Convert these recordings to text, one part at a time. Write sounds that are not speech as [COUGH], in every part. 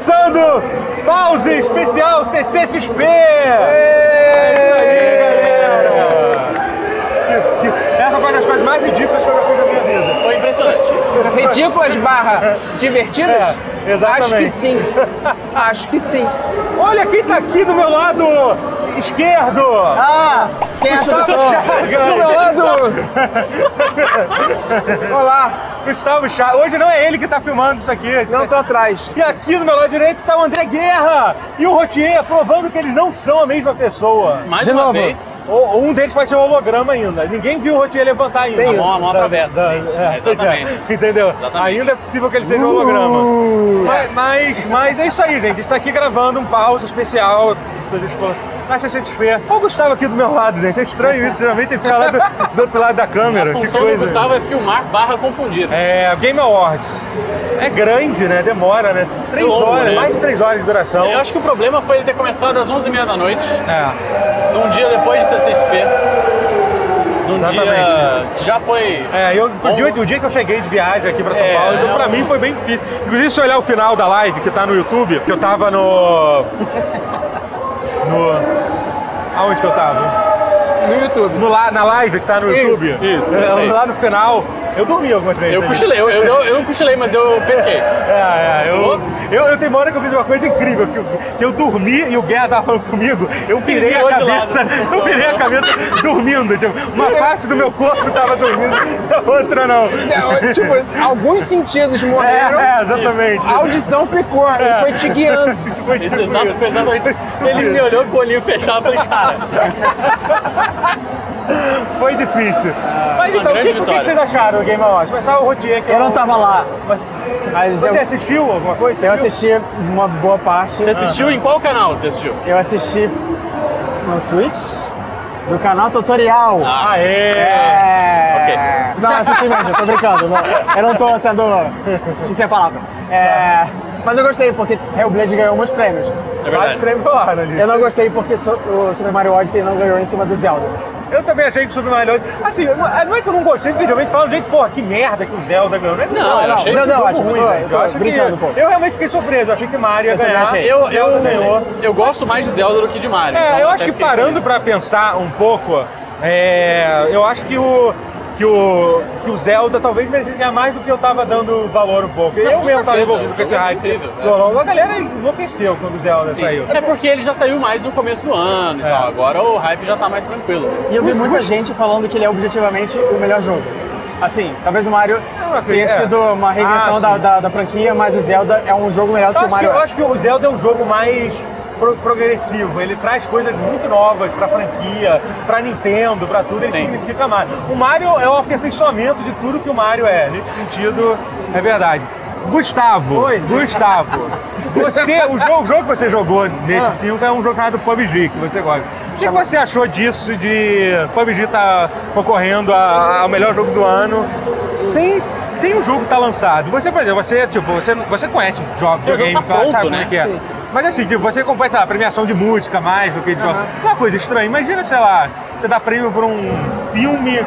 começando! Pause especial CCXP! É isso aí, galera! Que- que- essa foi uma das coisas mais ridículas que eu já fiz na minha vida. Foi impressionante. Ridículas barra divertidas? É, exatamente. Acho que sim. Acho que sim. Olha quem tá aqui do meu lado esquerdo! Ah, quem é essa. Do meu lado. Olá, Gustavo Chagas. Hoje não é ele que tá filmando isso aqui. não tô atrás. E aqui no meu lado direito está o André Guerra e o Rotier, provando que eles não são a mesma pessoa. Mais De uma novo. vez, Ou um deles vai ser um holograma ainda. Ninguém viu o Rotier levantar ainda. Tem a mão, a mão atravessa. da- sim. é, é. Exatamente. Entendeu? Exatamente. Ainda é possível que ele seja um holograma. Mas, mas, mas é isso aí, gente. A gente tá aqui gravando um pause especial na CCXP. Olha o Gustavo aqui do meu lado, gente. É estranho isso. Geralmente ele fica lá do, do outro lado da câmera. A Que função do. Gustavo é filmar barra confundir. É, Game Awards. É grande, né? Demora, né? Três longo, horas, né? mais de três horas de duração. Eu acho que o problema foi ele ter começado às 11h30 da noite, É. num dia depois de CCXP. Num dia Exatamente. que já foi. É, eu, o, dia, o dia que eu cheguei de viagem aqui pra São É, Paulo, então é pra um- mim foi bem difícil. Inclusive, se olhar o final da live que tá no YouTube, que eu tava no. No. Aonde que eu tava? No YouTube. No, na live que tá no Isso, YouTube. isso, É, lá no final, eu dormi algumas vezes. Eu cochilei, eu, eu, eu, eu não cochilei, mas eu pesquei. [LAUGHS] É, é, eu, eu, eu tenho uma hora que eu fiz uma coisa incrível, que eu, que eu dormi e o Guerra tava falando comigo, eu virei a cabeça, lado, assim. [LAUGHS] eu virei a cabeça dormindo, tipo, uma parte do meu corpo tava dormindo, a outra não. Não, tipo, alguns sentidos É, morreram, é, exatamente. a audição ficou, ele foi te guiando. [LAUGHS] Foi Esse tipo exato isso. foi exatamente. Ele me olhou com o olhinho fechado e falei, cara, Foi difícil. Mas uma então, o que, que vocês acharam do Game Awards? Começar o Rotier, que é Eu não o- tava lá, Mas, mas você eu, assistiu alguma coisa? Você eu viu? assisti uma boa parte. você assistiu em qual canal você assistiu? Eu assisti no Twitch do canal Tutorial. Ah, é. É... Não, assisti mesmo, eu tô brincando. não- eu não tô sendo. sem a palavra. É... Mas eu gostei porque Hellblade ganhou muitos prêmios. É Vários verdade. prêmios rolaram ali. Eu não gostei porque so- o Super Mario Odyssey não ganhou em cima do Zelda. Eu também achei que o Super Mario Odyssey- Assim, não não é que eu não gostei, porque geralmente falam, gente, porra, que merda que o Zelda ganhou. Não, é que Não, o eu Zelda- é ótimo, eu ruim, tô- eu tô acho que- brincando um pouco. Eu realmente fiquei surpreso, eu achei que Mario ia Eu ganhar. achei. Eu, eu, ganhou. eu gosto mais de Zelda do que de Mario. então É, eu até acho que parando feliz. pra pensar um pouco, é, eu acho que o, que, o, que o Zelda talvez merecesse ganhar mais do que eu tava dando valor um pouco. eu com mesmo tava certeza, envolvido com o esse é hype. incrível, é. Não, A galera enlouqueceu quando o Zelda Sim. saiu. É porque ele já saiu mais no começo do ano e É. tal. Agora o hype já tá mais tranquilo. E eu vi muita gente falando que ele é objetivamente o melhor jogo. Assim, talvez o Mario não tenha acredito. sido uma reinvenção Ah, da, da, da franquia, mas o Zelda é um jogo melhor do Eu que o acho, que, Mario eu é. acho que o Zelda é um jogo mais pro- progressivo. Ele traz coisas muito novas pra franquia, pra Nintendo, pra tudo. Ele Sim. significa mais. O Mario é o aperfeiçoamento de tudo que o Mario é. Nesse sentido, é verdade. Gustavo, Oi. Gustavo, [LAUGHS] você, o, jogo, o jogo que você jogou nesse Ah. 5 é um jogo chamado PUBG, que você gosta. O que, que você achou disso de PUBG estar concorrendo a- ao melhor jogo do ano sem, sem o jogo estar lançado? Você, por exemplo, você, tipo, você, você conhece jogos de jogo game, tá pronto, sabe como né? é que é? Sim. Mas assim, tipo, você acompanha, sei lá, premiação de música mais do que de. É uma coisa estranha. Imagina, sei lá, você dá prêmio por um filme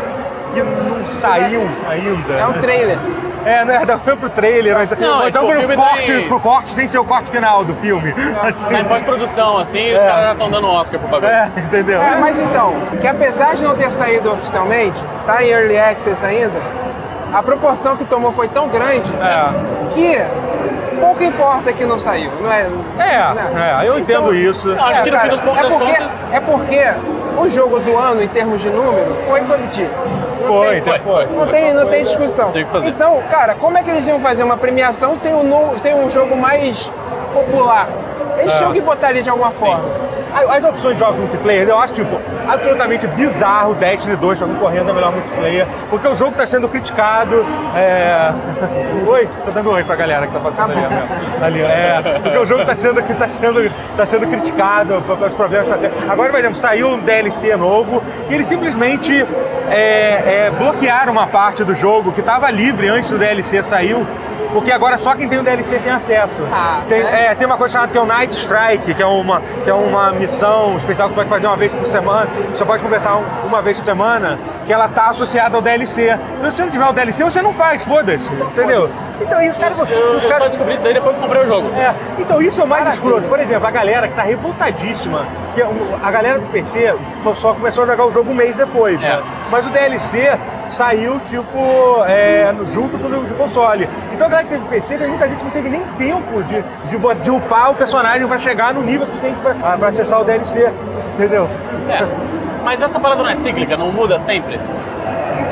que não saiu ainda. É um [LAUGHS] né? trailer. É, não é, dá pro trailer, então, Não, é então tipo, o pro, filme corte, tem- pro corte sem ser o corte final do filme. [LAUGHS] Assim, Tá em pós-produção, assim, os É. caras já estão dando Oscar pro bagulho. é, entendeu? É, mas então, que apesar de não ter saído oficialmente, tá em Early Access ainda, a proporção que tomou foi tão grande É. que pouco importa que não saiu, não é? É, é, eu entendo Então, isso. Acho que no fim dos pontos é porque, contas. é porque o jogo do ano, em termos de número, foi PUBG. Não Foi, tem- então foi. Não tem, não tem discussão. Tem que fazer. Então, cara, como é que eles iam fazer uma premiação sem um, sem um jogo mais popular? Eles É. tinham que botar ali de alguma forma. As as opções de jogos multiplayer, eu acho, tipo, absolutamente bizarro o Destiny 2 tá concorrendo a melhor multiplayer, porque o jogo está sendo criticado. É... [LAUGHS] Oi, tô dando oi pra galera que tá passando ali. ali é, porque o jogo está sendo, tá sendo, tá sendo criticado pelos problemas que tá tendo. Agora, por exemplo, saiu um DLC novo e eles simplesmente é, é, bloquearam uma parte do jogo que estava livre antes do DLC saiu. Porque agora só quem tem o DLC tem acesso. Ah, tem, é, tem uma coisa chamada que é o Night Strike, que é uma, que é uma missão especial que você pode fazer uma vez por semana. você pode completar um- uma vez por semana, que ela tá associada ao DLC. Então se você não tiver o DLC, você não faz, foda-se. entendeu? Então aí os caras. Eu, eu os só descobri isso daí depois que comprei o jogo. é, então isso é o mais escroto. Por exemplo, a galera que tá revoltadíssima, que é a galera do PC só, só começou a jogar o jogo um mês depois, É. né? Mas o DLC saiu, tipo, é, junto com o de console. Então a galera que teve PC, muita gente não teve nem tempo de, de, de upar o personagem pra chegar no nível suficiente pra, pra acessar o DLC. Entendeu? É. Mas essa parada não é cíclica, não muda sempre.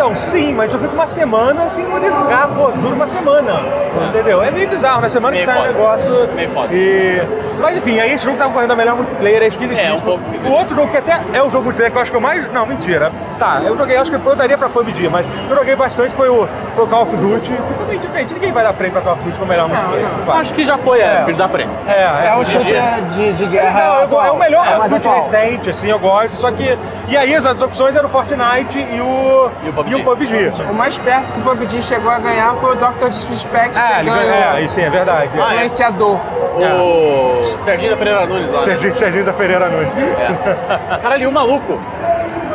Então, sim, mas eu fico uma semana sem poder jogar, pô, dura uma semana. Entendeu? É meio bizarro, na semana Meio que sai o foda. negócio. Meio foda. E... Mas enfim, aí esse jogo tava correndo a melhor multiplayer, é esquisitíssimo. É, um pouco esquisito. O outro jogo que até é o jogo multiplayer que eu acho que eu mais. Não, mentira. Tá, eu joguei, acho que eu daria pra PUBG, mas eu joguei bastante foi o, foi o Call of Duty. Que também, gente, ninguém vai dar prêmio pra Call of Duty como melhor multiplayer. não. Acho que já foi época de dar prêmio. É, é, É o shooter de, de guerra não, atual. é o melhor é atual. recente, assim, eu gosto. Só que. E aí as, as opções eram o Fortnite e o. E o PUBG. E o PUBG. O mais perto que o PUBG chegou a ganhar foi o Dr. Disrespect, É, ele ganhou. É, isso sim, é verdade. Ah, é? influenciador. O Serginho da Pereira Nunes lá. né? Serginho, Serginho da Pereira Nunes. É. Caralho, o maluco?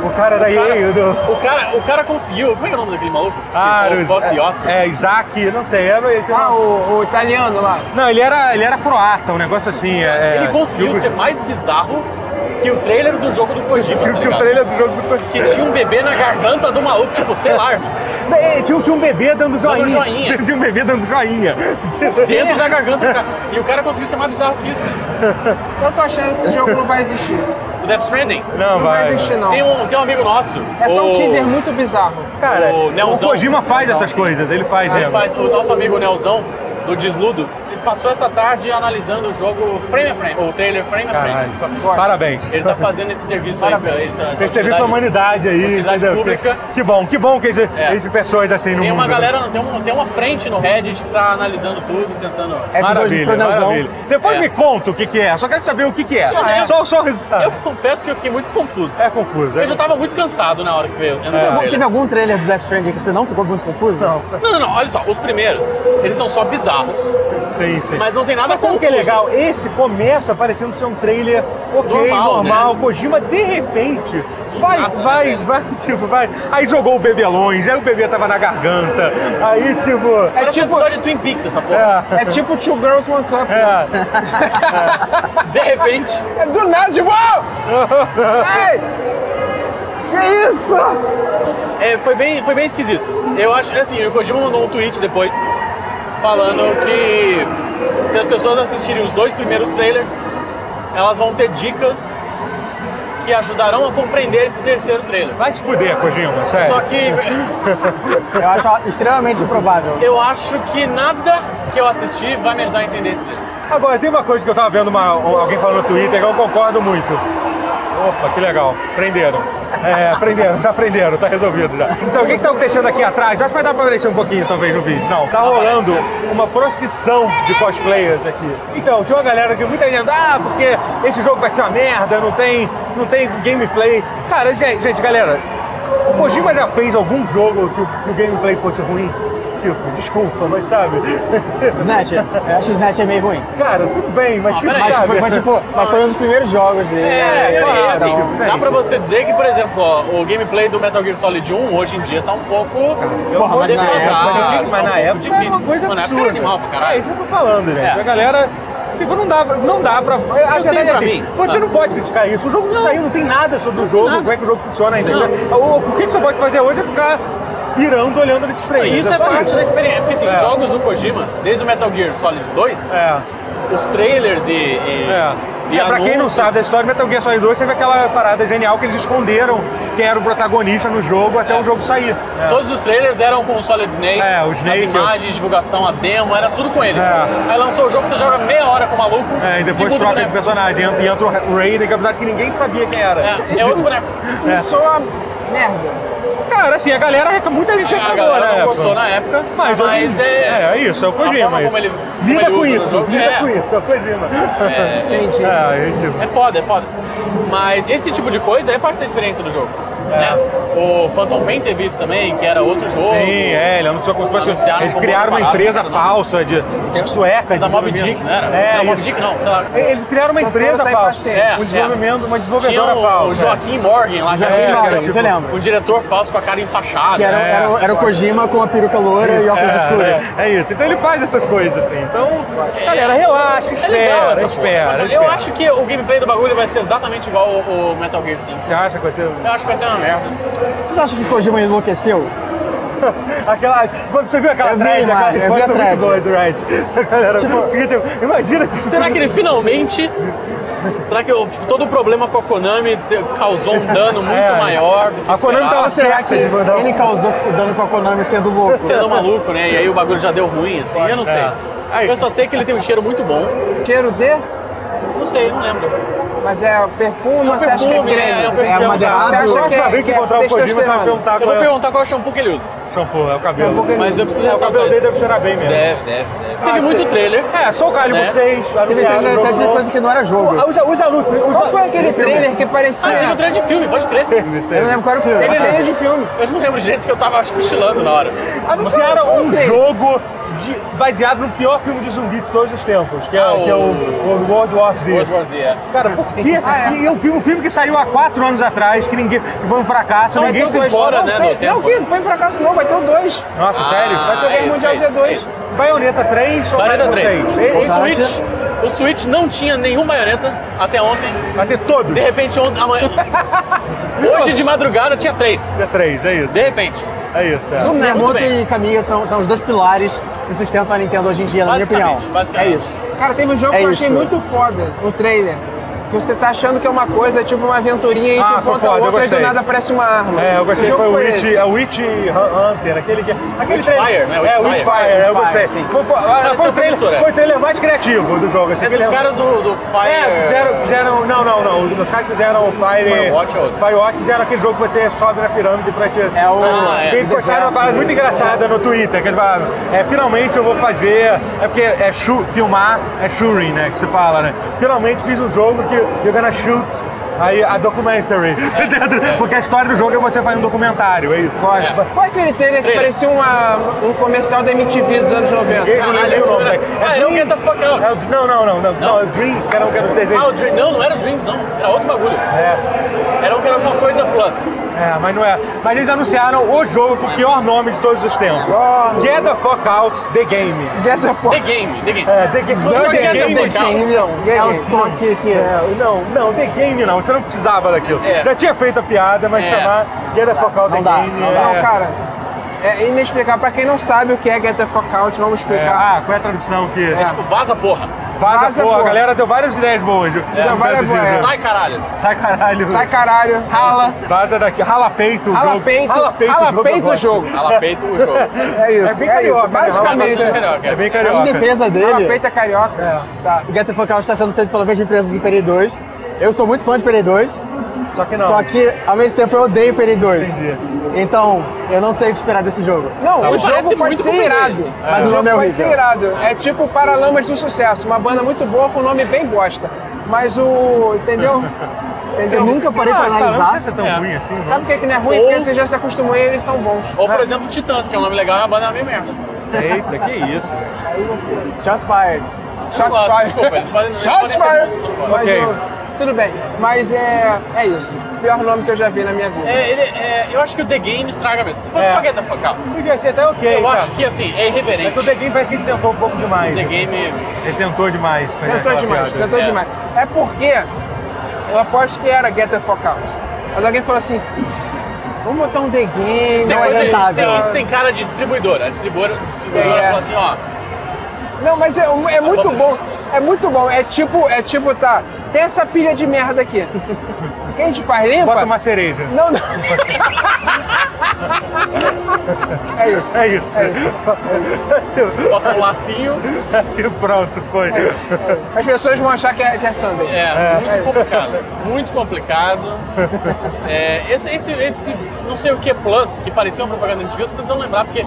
O cara da O EA, do. o, cara, o cara conseguiu. Como é que é o nome daquele maluco? Ah, os- falou fuck Oscar. é, Isaac, eu não sei. Era, ele Ah, o, o italiano lá. Não, ele era, ele era croata, um negócio assim. é- Ele conseguiu o- ser mais bizarro que o trailer do jogo do Kojima, que, tá que o trailer do jogo do Que tinha um bebê na garganta do maluco, tipo, sei lá, irmão. É, tinha, tinha um bebê dando joinha. joinha. [LAUGHS] Tinha um bebê dando joinha. Dentro da garganta do cara. E o cara conseguiu ser mais bizarro que isso. Eu tô achando que esse jogo não vai existir. O Death Stranding. Não, Não vai vai. existir, não. Tem um, tem um amigo nosso. É só um o- teaser muito bizarro. Cara, O o. Kojima faz essas coisas, ele faz Ele mesmo. faz, o nosso amigo Nelzão, do Desludo, ele passou essa tarde analisando o jogo frame a frame, o trailer frame a Caralho. frame. Parabéns. Ele tá fazendo esse serviço aí, essa, essa Esse serviço pra humanidade aí, pública. Que bom, que bom que existe, É. pessoas assim no Tem mundo. uma né? galera, tem, um, tem uma frente no Reddit que tá analisando tudo, tentando. S2 Maravilha, maravilha. Depois É. me conta o que, que é, só quero saber o que, que é. Só é. Só, só o resultado. Eu confesso que eu fiquei muito confuso. É confuso. É Eu já tava muito cansado na hora que veio. vi o Teve algum trailer do Death Stranding que você não ficou muito confuso? Não. Não, não, não, olha só, os primeiros, eles são só bizarros, Sim, sim. mas não tem nada Mas sabe o que é legal? Esse começa parecendo ser um trailer ok, Normal, normal. né? Kojima, de repente, vai, nada, vai, né? vai, tipo, vai. Aí jogou o bebê longe, aí o bebê tava na garganta. Aí, tipo. É Parece um tipo, episódio de Twin Peaks essa porra. É, é tipo Two Girls One Cup. é. De repente, É do nada, de uau! Ei! Que isso? é, foi, bem, foi bem esquisito. Eu acho, assim, o Kojima mandou um tweet depois falando que se as pessoas assistirem os dois primeiros trailers, elas vão ter dicas que ajudarão a compreender esse terceiro trailer. Vai se fuder, Kojima, sério. Só que [LAUGHS] Eu acho extremamente improvável. eu acho que nada que eu assisti vai me ajudar a entender esse trailer. Agora, tem uma coisa que eu tava vendo uma- alguém falando no Twitter que eu concordo muito. Opa, que legal. Prenderam. É, prenderam, já prenderam, tá resolvido já. Então, o que que tá acontecendo aqui atrás? Acho que vai dar pra aparecer um pouquinho, talvez, no vídeo. Não, tá rolando uma procissão de cosplayers aqui. Então, tinha uma galera que muita gente, ah, porque esse jogo vai ser uma merda, não tem, não tem gameplay. Cara, gente, gente, galera, o Kojima já fez algum jogo que o, que o gameplay fosse ruim? Tipo, desculpa, mas sabe? [LAUGHS] Snatch, eu acho que Snatch é meio ruim. Cara, tudo bem, mas tipo, peraí, Mas, sabe? mas, tipo, mas foi um dos primeiros jogos dele. É, claro, e, assim, então, dá pra você dizer que, por exemplo, ó, o gameplay do Metal Gear Solid 1 hoje em dia tá um pouco Porra, mas na época- mas tá na época pouco difícil. era uma coisa Mano, na época era animal pra É caralho. isso que eu tô falando, gente. É. A galera. Tipo, não dá pra. Não dá pra. A verdade é assim, mim. você Ah. não pode criticar isso. O jogo não, saiu, não tem nada sobre o jogo, como é que o jogo funciona ainda. O que, que você pode fazer hoje é ficar pirando olhando nesses trailers. Isso é só parte da experiência. Porque assim, É. jogos do Kojima, desde o Metal Gear Solid 2, É. os trailers e. e, É. e é, pra quem não sabe da história, Metal Gear Solid 2 teve aquela parada genial que eles esconderam quem era o protagonista no jogo até o jogo sair. É. Todos os trailers eram com o Solid Snake, É, o Snake, as imagens, divulgação, a demo, era tudo com ele. É. Aí lançou o jogo, você joga meia hora com o maluco É, e depois o troca de personagem. Entra, e entra o Raiden, que apesar de que ninguém sabia quem era. É, é [LAUGHS] outro boneco. Isso me soa merda. Cara, assim, a galera, muita gente A reclamou, galera né? não gostou na época, Mas, mas, hoje, é, é, é isso, é o Kojima. isso. ele- lida com isso, lida é. com isso, é o Kojima. é. É, é, tipo, é foda, é foda. Mas esse tipo de coisa é parte da experiência do jogo. Né? O Phantom Pain teve isso também, que era outro jogo. Sim, é, ele anunciou como se fosse. Eles criaram uma empresa nada. falsa de, de sueca. Da de Mob. Dick, não era? É, não, Mob. Dick não, sei lá. Eles criaram uma Totoro empresa tá falsa. impaciente. um desenvolvimento, uma Tinha desenvolvedora o, falsa. o Joaquim Morgan lá, já É, Isso eu era lembro. Um diretor falso com a cara enfaixada. Que era, É. era, o- era o Kojima com a peruca loura e óculos escuros. É, é, é isso. Então ele faz essas coisas assim. Então, galera, relaxa, É espera, espera. Eu acho que o gameplay do bagulho vai ser exatamente igual o o Metal Gear 5. Você acha que vai ser. Eu acho que vai ser uma merda. Vocês acham que Kojima enlouqueceu? [LAUGHS] Aquela. Quando você viu aquela Eu vi, thread, aquela mano, eu vi a resposta muito thread. boa do Red. [LAUGHS] A galera, porque, tipo, imagina se Será que ele finalmente. Será que tipo, todo o problema com a Konami causou um dano muito [LAUGHS] É. maior do que A Konami esperava? tava será certa que mandar ele causou o dano com a Konami sendo louco? Sendo maluco, né? E aí o bagulho já deu ruim, assim, eu não sei. Aí. Eu só sei que ele tem um cheiro muito bom. Cheiro de, Não sei, não lembro. Mas é perfume, É um você acha que é perfume, creme? é, é um perfume. É madeirado? Você acha que é, vez que que é encontrar o Kojima, você vai perguntar Eu qual vou é o perguntar qual shampoo que ele usa. shampoo, é o cabelo. Shampoo que Mas eu preciso É, o ressaltar cabelo dele deve cheirar bem mesmo. Deve, deve, deve. Teve muito trailer. É, só o Calibur Né? 6, Teve anunciado trailer jogo de novo. coisa que não era jogo. Os, os anúncios. Os, Qual foi aquele trailer que Ah, teve um parecia... trailer de filme, pode crer. Eu não lembro qual era o filme. Teve trailer de filme. Eu não lembro direito porque eu tava, acho que, cochilando na hora. Anunciaram um jogo de- baseado no pior filme de zumbi de todos os tempos, que é, Ah, que é o, o- o World War Z. World War Z, é. Cara, por quê? [LAUGHS] Ah, é. E é um filme, um filme que saiu há quatro anos atrás, que ninguém. que foi um fracasso, Vai ninguém ter se o dois. importa. fora, né, Não, no tem- não, que não foi fracasso não, vai ter o 2. Nossa, sério? Vai ter o Guerra é Mundial é isso, Z2. é isso. Baioneta 3 ou Baioneta Baioneta 3. 6? O. Switch, o Switch não tinha nenhum baioneta até ontem. Vai ter todos. De repente, ontem, amanhã. [LAUGHS] Hoje de madrugada tinha três. É 3, é isso. De repente. É isso, é. Miyamoto bem. e Kamiya são, são os dois pilares que sustentam a Nintendo hoje em dia, na minha opinião. É isso. Cara, teve um jogo É que eu isso. achei muito foda, o trailer. Que você tá achando que é uma coisa, tipo uma aventurinha e Ah, de foi ponta a foda, outra e do nada aparece uma arma. É, eu gostei, Que jogo foi o foi Witch, esse? é o Witch Hunter, aquele que. Aquele Witchfire, trailer- né? É, Witchfire. Witchfire, eu gostei. Witchfire, sim. Foi, foi, ah, Pareceu foi, o trailer, é. foi o trailer mais criativo do jogo. assim, É aquele- dos caras do, do Fire. É, fizeram, fizeram. Não, não, não. Os caras que fizeram o Fire. Firewatch é. Firewatch fizeram aquele jogo que você sobe na pirâmide pra te. É o. Ah, é. Eles postaram uma parada muito engraçada no Twitter, que eles falaram, é, finalmente eu vou fazer, é porque é shoot, filmar, é shooting, né, que se fala, né? Finalmente fiz um jogo que you're gonna shoot, aí a documentary, [LAUGHS] porque a história do jogo é você fazer um documentário, é isso. Gosto. Qual é aquele trailer que parecia uma, um comercial da MTV dos anos 90? Eu não lembro o nome, velho. Ah, era o Get the Fuck Out. É não, não, não, não, não, é o Dreams, que era, que era os desenhos. Ah, o Dream, não, não era o Dreams, não. Era outro bagulho. É, Era um que era alguma coisa plus. É, mas não é. Mas eles anunciaram o jogo com o pior nome de todos os tempos. Oh. Get the fuck out, the game. Get the The fuck. Game, The Game. É, the game. Não, Não, The the Game. Out. Game, não. É o toque que. É, não, não, The Game não, você não precisava daquilo. É. Já tinha feito a piada, mas É. chamar Get the Fuck Out Não The dá, Game não é... dá. Não, cara, é inexplicável. Pra quem não sabe o que é Get the fuck out, vamos é, explicar. Ah, qual é a tradução que... É. Tipo, vaza porra. Vaza, Vaza, porra, a porra. galera deu várias ideias boas. viu? Deu várias boas, é. Sai, caralho. Sai caralho. Sai caralho, rala, Vaza daqui. Rala peito o rala jogo. peito, Rala peito, rala o jogo. peito o jogo. Rala peito o jogo. [LAUGHS] É isso, É bem é carioca, né? Basicamente, carioca. É bem Em carioca. defesa rala dele, peito é carioca. Tá. o Get the Fuck Out está sendo feito pela mesma empresa do Peri 2. Eu sou muito fã de Peri 2, Só que não. só que ao mesmo tempo eu odeio Peri 2. Entendi. Então, eu não sei o que esperar desse jogo. Não, Tá o jogo pode muito ser irado. inglês. Mas o o jogo nome é pode ser irado. É tipo Paralamas do Sucesso, uma banda muito boa com um nome bem bosta. Mas o. Entendeu? Entendeu? Eu nunca parei Ah, pra não analisar. sei se é tão É. ruim assim. não. Sabe o que, é que não é ruim? Ou- Porque você já se acostumou e eles são bons. Ou, por exemplo, Titãs, que é um nome legal, é uma banda meio merda. Eita, que isso. velho. Aí você. Shots fired. Shots fired. Shots fired. eu não. Mas Ok. o- tudo bem. Mas é, é isso. Pior nome que eu já vi na minha vida. É, ele, é, eu acho que o The Game estraga mesmo. Se fosse É. só Get the Fuck Out, Podia ser até ok, eu tá. acho que assim, é É irreverente. o The Game parece que ele tentou um pouco demais. The Game. Ele tentou demais. Tentou demais, piada. tentou É. demais. É porque eu aposto que era Get the Fuck Out. Mas alguém falou assim: vamos botar um The Game. Isso tem, Não é coisa- isso, isso tem cara de distribuidora. A distribuidora, a distribuidora É. fala assim, ó. Não, mas é, é muito bom. É muito bom. É tipo, é tipo, tá. Tem essa pilha de merda aqui. O que a gente faz? Limpa? Bota uma cereja. Não, não. [LAUGHS] é isso. É isso. É isso. Bota um lacinho. [LAUGHS] e pronto, foi. As pessoas vão achar que é, que é Sunday. É, muito complicado. Muito complicado. É, esse, esse, esse não sei o que Plus, que parecia uma propaganda de TV, eu tô tentando lembrar, porque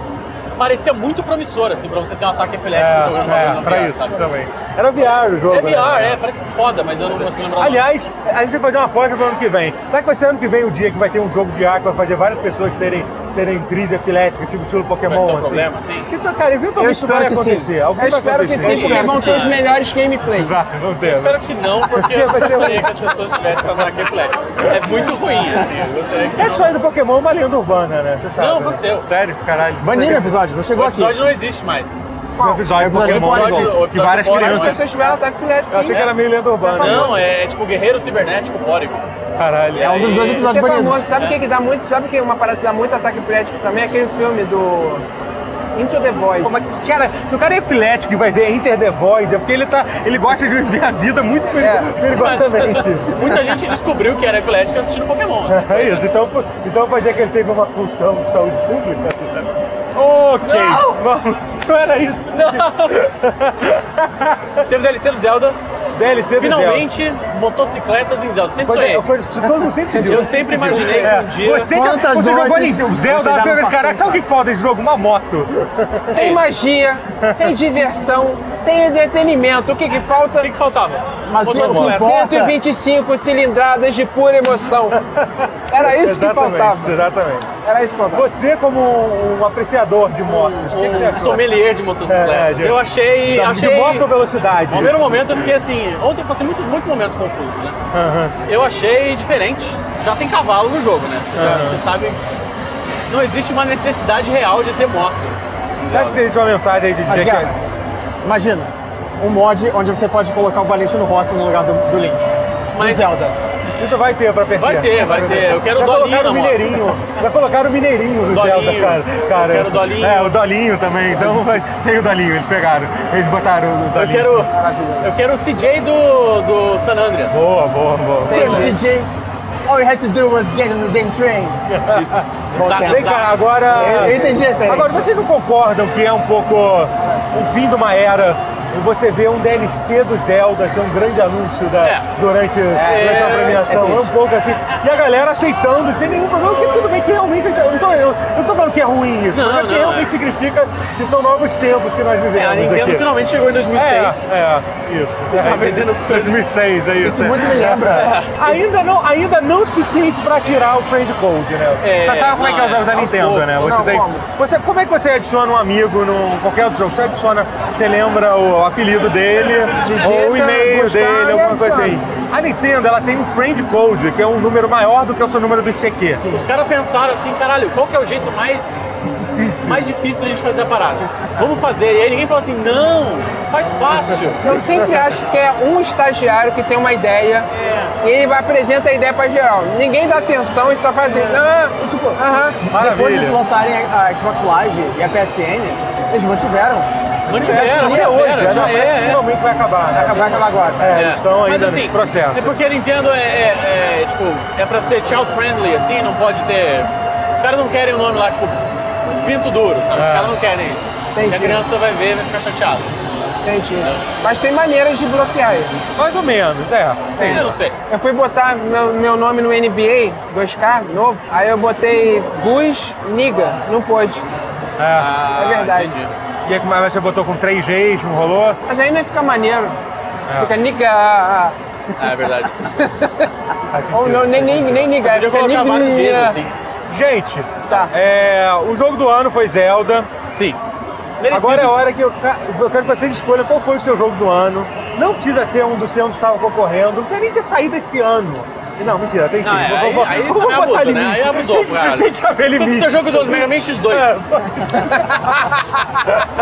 parecia muito promissor, assim, pra você ter um ataque epilético jogando É, vez é no pra VR, isso sabe? também. Era VR o jogo. É VR, né? é, parece foda, mas eu não consigo lembrar. Aliás, a gente vai fazer uma aposta pro ano que vem. Será que vai ser ano que vem o dia que vai ter um jogo VR que vai fazer várias pessoas terem, terem crise epilética, tipo estilo Pokémon? Vai ser um assim? problema, assim? Isso, cara, eventualmente Eu isso vai que sim. acontecer. Eu espero que sim, porque vão ter os melhores gameplays. Ter. Eu espero que não, porque eu ser gostaria que as pessoas tivessem um ataque epilético. É muito ruim, assim, eu que É não. só do Pokémon uma lenda urbana, né? Você sabe. Não, né? aconteceu. Sério, caralho. Baniram o episódio, não O chegou aqui. episódio não existe mais. Um episódio do O Pokémon episódio- o que várias crianças. pessoas tiveram ataque epilético, Eu sim. achei que era meio lenda urbana. Não, é, é tipo guerreiro cibernético pórico. Caralho. É um dos dois episódios é banidos. famoso. Sabe o que, que dá muito? Sabe que uma parada que dá muito ataque epilético também? É aquele filme do Into the Void. Pô, mas, cara, se o cara é epilético e vai ver Enter the Void, é porque ele, tá, ele gosta de viver a vida muito É. Perigosamente. pessoas, muita gente descobriu que era epilético assistindo Pokémon. assim. [LAUGHS] É isso, então, então pode dizer que ele teve uma função de saúde pública? Ok, vamos. Não era isso. [LAUGHS] Teve DLC do Zelda. DLC do Finalmente, motocicletas em Zelda. Sempre Zelda. sonhei. Coisa, todo mundo sempre pediu. Eu sempre imaginei que um dia- Você, Quantas você jogou Nintendo, você Zelda, caraca, sabe o que falta nesse jogo? Uma moto. Tem magia, tem diversão, tem entretenimento. O que, que falta? O que, que faltava? Mas o que Motocicleta. importa- 125 cilindradas de pura emoção. Era isso que faltava. exatamente. Era isso que faltava. Você, como um apreciador de motos, o que, que você Um achou? sommelier de motocicletas. É, de- eu achei. De achei moto ou velocidade? No primeiro momento eu fiquei assim. Ontem eu passei muitos muitos momentos confusos, né? Eu achei diferente. Já tem cavalo no jogo, né? Você, já- você sabe. Não existe uma necessidade real de ter moto. Você acha que tem uma mensagem aí de Mas, dizer que... cara, imagina, um mod onde você pode colocar o Valentino Rossi no lugar do, do Link. Mas- Do Zelda. Isso vai ter pra PC. Vai ter, vai ter. Eu quero Já o Dolinho colocaram o. Mineirinho. Já colocaram o Mineirinho no. Zelda, cara. cara. Eu quero o Dolinho. É, o Dolinho também. Então vai... tem o Dolinho, eles pegaram. Eles botaram o Eu Dolinho. quero, eu quero o CJ do, do San Andreas. Boa, boa, boa. Entendi. CJ, all you had to do was get on the damn train. Isso. [LAUGHS] Vem cá, agora... Eu, eu entendi a referência. Agora, vocês não concordam que é um pouco o fim de uma era você vê um DLC do Zelda ser um grande anúncio da, É. durante, durante a premiação? É, é um pouco assim. E a galera aceitando, sem nenhum problema, que tudo bem que realmente. Eu não tô, eu não tô falando que é ruim isso, Não, mas é que realmente é. significa que são novos tempos que nós É, vivemos. a Nintendo aqui. finalmente chegou em 2006. É, é, isso. Tá vendendo coisas. 2006, é isso. Isso muito me lembra. [LAUGHS] Ainda não, ainda não o suficiente pra tirar o friend code, né? É, você sabe como é que é o jogo da é, Nintendo, né? Você Não, tem, como? você, como é que você adiciona um amigo num qualquer outro jogo? Você adiciona, você lembra o apelido dele, Digita, ou o e-mail dele, alguma coisa assim. A Nintendo, ela tem um friend code, que é um número maior do que o seu número do ICQ. Os caras pensaram assim, caralho, qual que é o jeito mais, Difícil. mais difícil de a gente fazer a parada? Vamos fazer. E aí ninguém falou assim, não, faz fácil. Eu sempre acho que é um estagiário que tem uma ideia É. e ele vai apresentar a ideia pra geral. Ninguém dá atenção e só faz assim, ah, tipo, aham. Depois de lançarem a a Xbox Live e a PSN, eles mantiveram. Mantiveram, É, mantiveram, hoje, já já é, é. finalmente vai acabar, né? Vai acabar agora. É, eles estão Mas ainda assim, nesse processo. É porque a Nintendo é, é- é, tipo, é pra ser child friendly, assim, não pode ter. Os caras não querem o nome lá, tipo, pinto duro, sabe? Os É. caras não querem isso. Entendi. E a criança vai ver e vai ficar chateada. Entendi. Mas tem maneiras de bloquear ele. Mais ou menos, é. Sim. Eu não sei. Eu fui botar meu, meu nome no NBA 2K, novo, aí eu botei Gus Niga, não pôde. É. É verdade. Entendi. E aí, mas você botou com três Gs, não rolou? Mas aí não fica maneiro. É. Fica Niga. Ah, é verdade. [LAUGHS] Ou não, nem, nem, nem Niga, Podia fica colocar vários Gs assim. Gente, Tá. é, o jogo do ano foi Zelda. Sim. Agora é a hora que eu, eu quero que vocês escolham qual foi o seu jogo do ano. Não precisa ser um dos anos que estavam concorrendo, não precisa nem ter saído esse ano. Não, mentira, tem sim. Não, é, Vou- aí, vou- aí vou também botar abusou, né? limite. Aí abusou, Tem que- cara. Tem que haver é limite. seu jogo do Mega Man X2?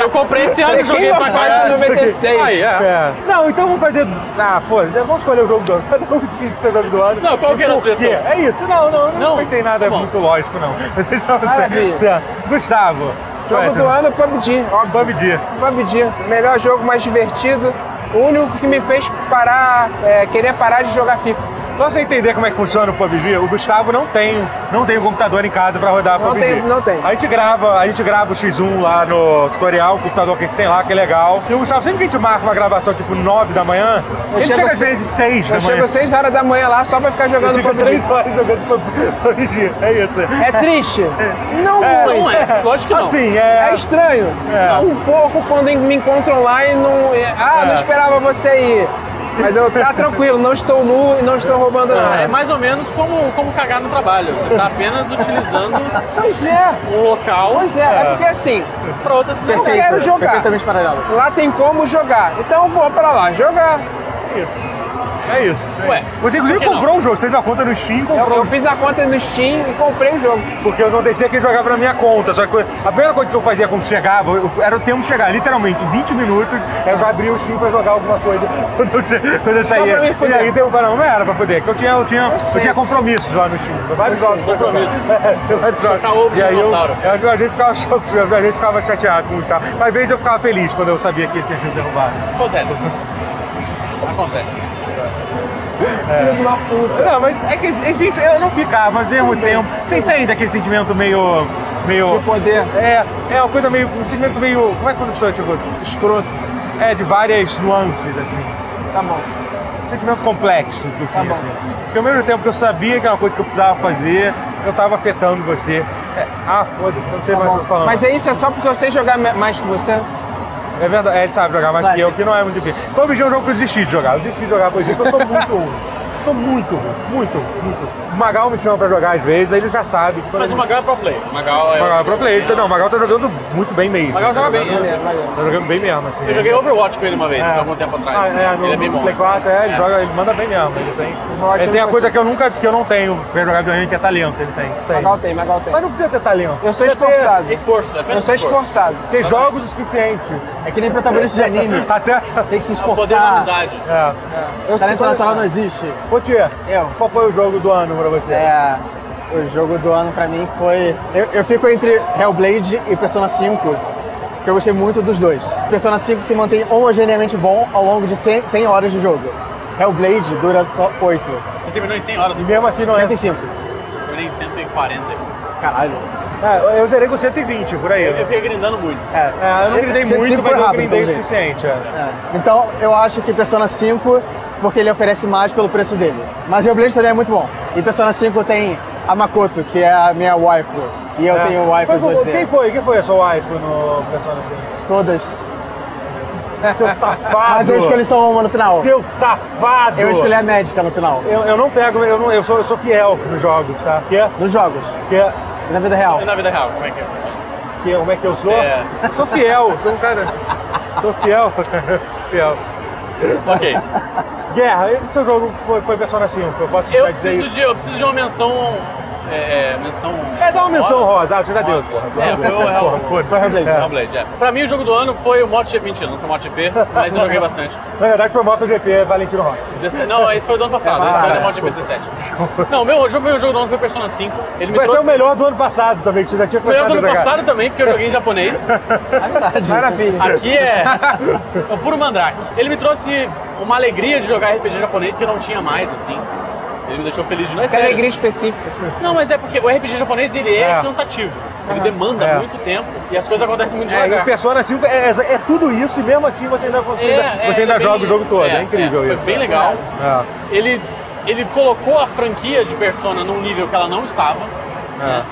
Eu comprei esse ano e joguei pra caralho. 96. Aí, é. É. Não, então vamos fazer. Ah, pô, já vamos escolher o jogo do ano. Cada um diz o seu jogo do ano. Não, qual que era a sugestão? É isso, não, não, não, Não? pensei em nada Tá bom. muito lógico, não. [LAUGHS] Vocês Maravilha. É. Gustavo. é Jogo seu- do ano, PUBG. Óbvio. PUBG. PUBG. Melhor jogo, mais divertido. O único que me fez parar, é, querer parar de jogar FIFA. Só pra você entender como é que funciona o PUBG, o Gustavo não tem, não tem um computador em casa pra rodar Não PUBG. tem- não tem. A gente grava, a gente grava o X1 lá no tutorial, o computador que a gente tem lá, que é legal. E o Gustavo, sempre que a gente marca uma gravação tipo 9 da manhã, Eu ele chego chega às vezes 6 da Eu manhã. chego às 6 horas da manhã lá só pra ficar jogando PUBG. 3 horas jogando PUBG. É isso. É triste? Não É, muito. Não é, lógico que não. Assim, é. É estranho. É. Um pouco quando me encontro online não. é, Ah, não É. esperava você ir. Mas eu tá tranquilo, não estou nu e não estou roubando nada. É mais ou menos como, como cagar no trabalho. Você tá apenas utilizando Pois é, um local pois é. É porque assim, para outras eu quero jogar. Perfeitamente paralelo. Lá tem como jogar. Então eu vou pra lá jogar. É isso. Ué, Você inclusive comprou um jogo, fez uma conta no Steam e Eu, comprou. eu fiz a conta no Steam e comprei o jogo. Porque eu não deixei que ele jogava na minha conta. Só que a primeira coisa que eu fazia quando chegava, eu- era o tempo de chegar, literalmente, em 20 minutos, eu já abria o Steam pra jogar alguma coisa [LAUGHS] quando eu, quando eu saía. pra e aí deu para não, não era pra poder, porque eu tinha, eu tinha, eu sei. tinha compromissos lá no Steam. Vários jogos pra jogar. compromissos. [LAUGHS] É, vários jogos. Chocar ovo de E aí eu, eu, às vezes ficava, cho- às vezes ficava chateado com tá? Mas às vezes eu ficava feliz quando eu sabia que ele tinha sido derrubado. Acontece. Acontece. Filho uma puta. Não, mas é que existe, eu não ficava, mas ao mesmo tempo. Você entende aquele sentimento meio. meio De poder. É, é uma coisa meio. um sentimento meio. Como é que funciona? Tipo, Escroto. é, de várias nuances, assim. Tá bom. Um sentimento complexo que eu Tá tinha, assim. Porque ao mesmo tempo que eu sabia que era uma coisa que eu precisava fazer, eu tava afetando você. É, ah, foda-se, eu não sei Tá mais o que eu tô falando. Mas é isso, é só porque eu sei jogar mais que você? É verdade, é, ele sabe jogar mais Vai, que eu, que não é muito difícil. PUBG é um jogo que eu desisti de jogar. Eu desisti de jogar PUBG porque eu sou muito ruim. Sou muito ruim, muito, muito. O Magal me chama pra jogar às vezes, aí ele já sabe. Mas o Magal é pro play. O Magal é. Magal é pro play. Então, não, o Magal tá jogando muito bem mesmo. O Magal joga bem, né? Tá jogando bem mesmo, assim. Eu joguei Overwatch com ele uma vez, É. algum tempo atrás. Ah, é, no, ele é bem bom. Play 4, é, ele, É. joga, ele manda bem mesmo. Ele tem, ele tem a coisa que eu nunca, que eu não tenho pra jogar videogame, que é talento, ele tem. tem. Magal tem, Magal tem. Mas não precisa ter talento. Eu sou esforçado. É esforço, é Eu sou esforçado. Ter jogos o suficiente. É que nem protagonista de anime. [LAUGHS] Até achar. Tem que se É o poder da esforçar. amizade. É. Eu Talento natural não existe. Tia, Eu. qual foi o jogo do ano pra você? É, o jogo do ano pra mim foi. Eu, eu fico entre Hellblade e Persona 5, porque eu gostei muito dos dois. Persona 5 se mantém homogeneamente bom ao longo de 100, 100 horas de jogo. Hellblade dura só 8. Você terminou em 100 horas, E mesmo assim não é. 105. terminei em 140. Caralho. É, eu zerei com 120 por aí. Eu, eu fiquei grindando muito. É, É, eu não grindei muito, foi mas eu rápido, grindei o suficiente. é. É. Então eu acho que Persona 5, porque ele oferece mais pelo preço dele. Mas Hellblade também é muito bom. E Persona 5 tem a Makoto, que é a minha waifu. E eu É. tenho waifus Mas, 2D. Quem foi? Quem foi a sua waifu no Persona 5? Todas. Seu safado! Mas eu escolhi só uma no final. Seu safado! Eu escolhi a médica no final. Eu, eu não pego, eu, não, eu, sou, eu sou fiel nos jogos, tá? Que é, Nos jogos. que é, E na vida real. E na vida real, como é que é? funciona? que é- como é que eu sou? É. Sou fiel, sou um cara. Sou fiel. [LAUGHS] fiel. Ok. Guerra, e seu jogo foi, foi Persona 5, eu posso Eu dizer preciso, isso. de, eu preciso de uma menção. É, é, menção. É, dá uma menção rosa, ah, você já deu, Rosa. porra. É, foi o Hellblade. É. Hellblade, é. Pra mim, o jogo do ano foi o MotoGP. Mentira, não foi o MotoGP, mas eu joguei bastante. [LAUGHS] Na verdade foi MotoGP Valentino Rossi. 17 Não, esse foi do ano passado. É, esse foi é. MotoGP 17. Não, meu, o jogo- meu jogo do ano foi Persona 5. Ele me Foi até trouxe... o melhor do ano passado também, que você já tinha O melhor começado do ano jogar. passado também, porque eu joguei em japonês. É verdade. Maravilha. Aqui é o puro mandrake. Ele me trouxe uma alegria de jogar RPG japonês que eu não tinha mais, assim. Ele me deixou feliz de novo. É sério. alegria específica. Não, mas é porque o RPG japonês ele é, É. cansativo. Ele demanda É. muito tempo e as coisas acontecem muito É, e o devagar. Persona 5 é, é- é tudo isso e mesmo assim você ainda, você ainda, É, é, você ainda é joga bem- o jogo todo. É, é, incrível é, isso. Foi bem legal. É. Ele, ele colocou a franquia de Persona num nível que ela não estava. né?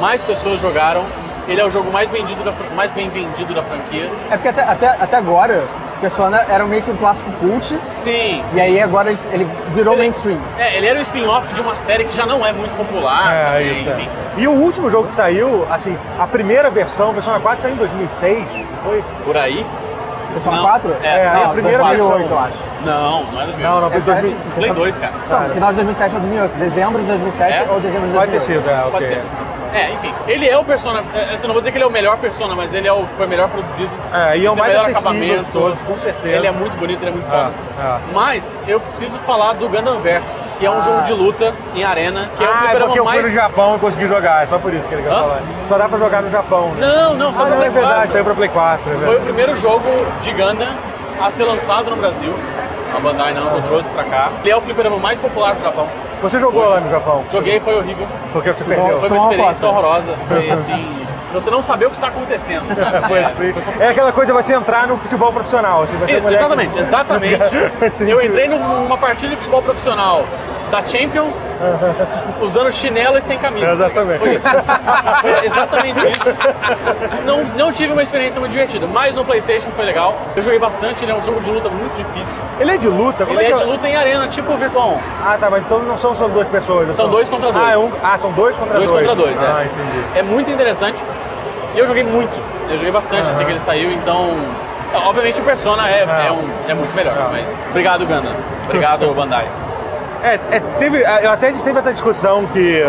Mais pessoas jogaram. Ele é o jogo mais vendido da, fran- mais bem vendido da franquia. É porque até, até, até agora, Persona era meio que um clássico cult, Sim, sim. e aí agora ele, ele virou Ele- mainstream. É, ele era um spin-off de uma série que já não é muito popular. É, também, isso. é. enfim. E o último jogo que saiu, assim, a primeira versão, a Persona 4 saiu em 2006, não foi? Por aí. Persona Não, 4? é, É, sim, a primeira 2008, versão. eu acho. Não, não é 2000. Não, não, foi É, 2000. tipo, Play 2, cara. Então, final de 2007 ou 2008. Dezembro de 2007 É? ou dezembro de Pode ter 2008. sido, é, Pode ser. pode ser. É, enfim. Ele é o persona. é, Assim, não vou dizer que ele é o melhor persona, mas ele é o que foi melhor produzido. É, e é o mais melhor acabamento. todos, com certeza. Ele é muito bonito, ele é muito É, foda. é. Mas eu preciso falar do Gundam Versus, que é um jogo de luta em arena, que é o ah, é fliperama porque eu fui mais... no Japão e consegui jogar, é só por isso que ele quer Hã? falar. Só dá pra jogar no Japão, né? Não, não, só Ah, pra não, é Play verdade, 4. saiu pra Play 4, é Foi o primeiro jogo de Gundam a ser lançado no Brasil. A Bandai Namco trouxe pra cá. Ele é o fliperama mais popular do Japão. Você jogou lá no Japão? Joguei, foi horrível. Porque você perdeu. Foi uma experiência horrorosa. Foi assim. Você não saber o que está acontecendo. [LAUGHS] É, assim. É aquela coisa de você entrar no futebol profissional. Assim, você Isso, exatamente, exatamente. [LAUGHS] Entendi. Eu entrei numa partida de futebol profissional da Champions [LAUGHS] usando chinelo e sem camisa. Exatamente. Foi isso. Foi exatamente isso. Não, não tive uma experiência muito divertida, mas no PlayStation foi legal. Eu joguei bastante, ele é um jogo de luta muito difícil. Ele é de luta? Como Ele é é de luta em arena, tipo o Virtual 1. Ah, tá, mas então não são só duas pessoas. São dois contra dois. Ah, é um... ah, são dois contra Dois dois. contra dois, é. Ah, entendi. É muito interessante. E eu joguei muito. Eu joguei bastante assim que ele saiu, então. Obviamente o Persona é, Ah. é, um- é muito melhor, Ah. mas. Obrigado, Ganda. Obrigado, [LAUGHS] Bandai. É, é, teve, eu até teve essa discussão que,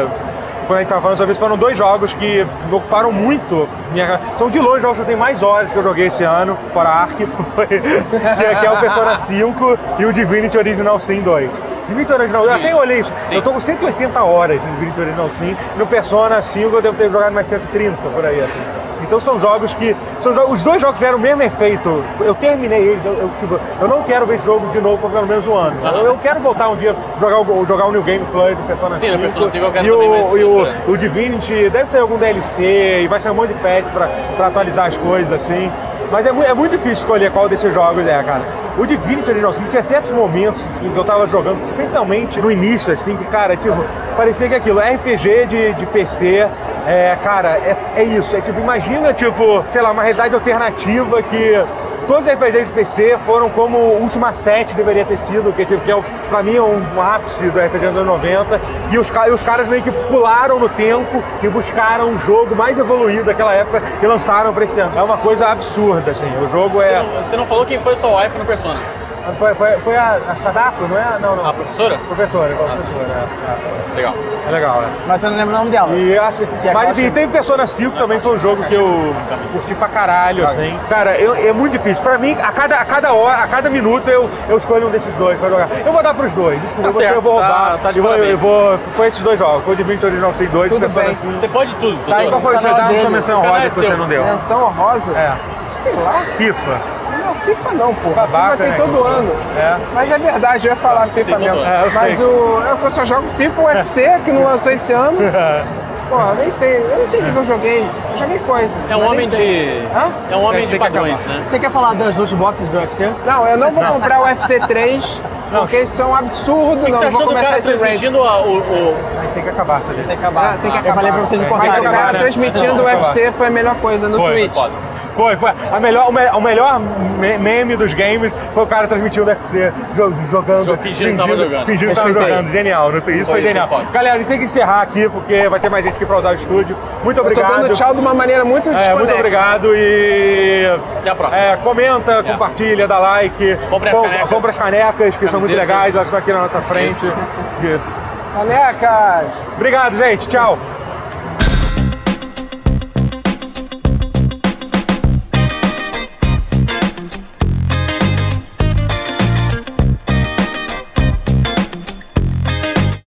quando a gente tava falando sobre isso, foram dois jogos que me ocuparam muito. Minha, são de longe os jogos que eu tenho mais horas que eu joguei esse ano, fora Ark, [LAUGHS] foi, que, é- que é o Persona 5 e o Divinity Original Sin 2. Divinity Original, eu até olhei isso, Sim. eu tô com 180 horas no Divinity Original Sin, no Persona 5 eu devo ter jogado mais 130 por aí. assim. Então são jogos que. São jogos, os dois jogos tiveram o mesmo efeito. Eu terminei eles, eu, eu, tipo, eu não quero ver esse jogo de novo por pelo menos um ano. Eu, eu quero voltar um dia jogar o, jogar o New Game Plus do Persona Sim, 5. no Persona 5 eu quero e também, o, e o, o Divinity deve ser algum DLC e vai ser um monte de patch pra, pra atualizar as coisas assim. Mas é, é muito difícil escolher qual desses jogos é, cara. O Divinity Original Sin tinha certos momentos que eu tava jogando, especialmente no início, assim, que, cara, tipo, parecia que aquilo, RPG de, de PC, é, cara, é, é isso. É tipo, imagina, tipo, sei lá, uma realidade alternativa que todos os RPGs de PC foram como o Ultima 7 deveria ter sido, que, tipo, que é, pra mim é um, um ápice do RPG dos anos 90. E os, e os caras meio que pularam no tempo e buscaram um jogo mais evoluído daquela época e lançaram pra esse ano. É uma coisa absurda, assim. O jogo Você é. não, você não falou quem foi sua wife no Persona? Foi, foi, foi a, a Sadako, não é? Não, não. A professora? Professora, igual a professora. É, Legal. é. É legal, né? Mas você não lembra o nome dela. E assim, Que é mas enfim, tem Persona 5 também foi um jogo que eu curti pra caralho, assim. Cara, eu- é muito difícil. Pra mim, a cada, a cada hora, a cada minuto eu, eu escolho um desses dois pra jogar. Eu vou dar pros dois, desculpa, Tá você certo, eu vou tá- roubar. tá de eu, vou, eu vou. Foi esses dois jogos, foi o Divinity Original Sin 2 e Tudo Persona bem. 5. Você pode tudo, Tá, e qual foi o seu canal dado sua menção rosa é que você não deu? Menção rosa? É, Sei lá. FIFA. Não, FIFA não, pô. Babaca, FIFA tem né? todo ano. É. Mas é verdade, eu ia falar FIFA todo mesmo. É, eu Mas sei. o. É que eu só jogo FIFA UFC, que não lançou esse ano. [LAUGHS] Porra, eu nem sei. Eu nem sei o que eu joguei. Eu joguei coisa. É um homem de. Hã? É um homem É, de tem que padrões, acabar. né? Você quer falar das loot boxes do UFC? Não, eu não vou comprar o UFC 3, [LAUGHS] porque isso é um absurdo. Que não, você eu vou começar esse rant. transmitindo a- o, o- Aí tem que acabar, sabe? Tem que acabar. Ah, tem que Eu falei pra você me É, cortar. tem Mas que o acabar, cara né? transmitindo o Não, UFC foi a melhor coisa no Foi, Twitch. Foi, foi. A melhor, o, me- o melhor me- meme dos games foi o cara transmitindo UFC, jo- jogando. Jo- fingindo que tava jogando. Fingindo que tava jogando. Genial. Isso foi, Foi, genial. foi foda. Galera, a gente tem que encerrar aqui, porque vai ter mais gente aqui pra usar o estúdio. Muito Eu tô obrigado. dando tchau de uma maneira muito É, muito obrigado e. Até a próxima. É, comenta, compartilha, dá like. Compre as Com- canecas. compre as canecas, que são muito legais, elas estão aqui na nossa frente. Isso. Canecas! Obrigado, gente. Tchau.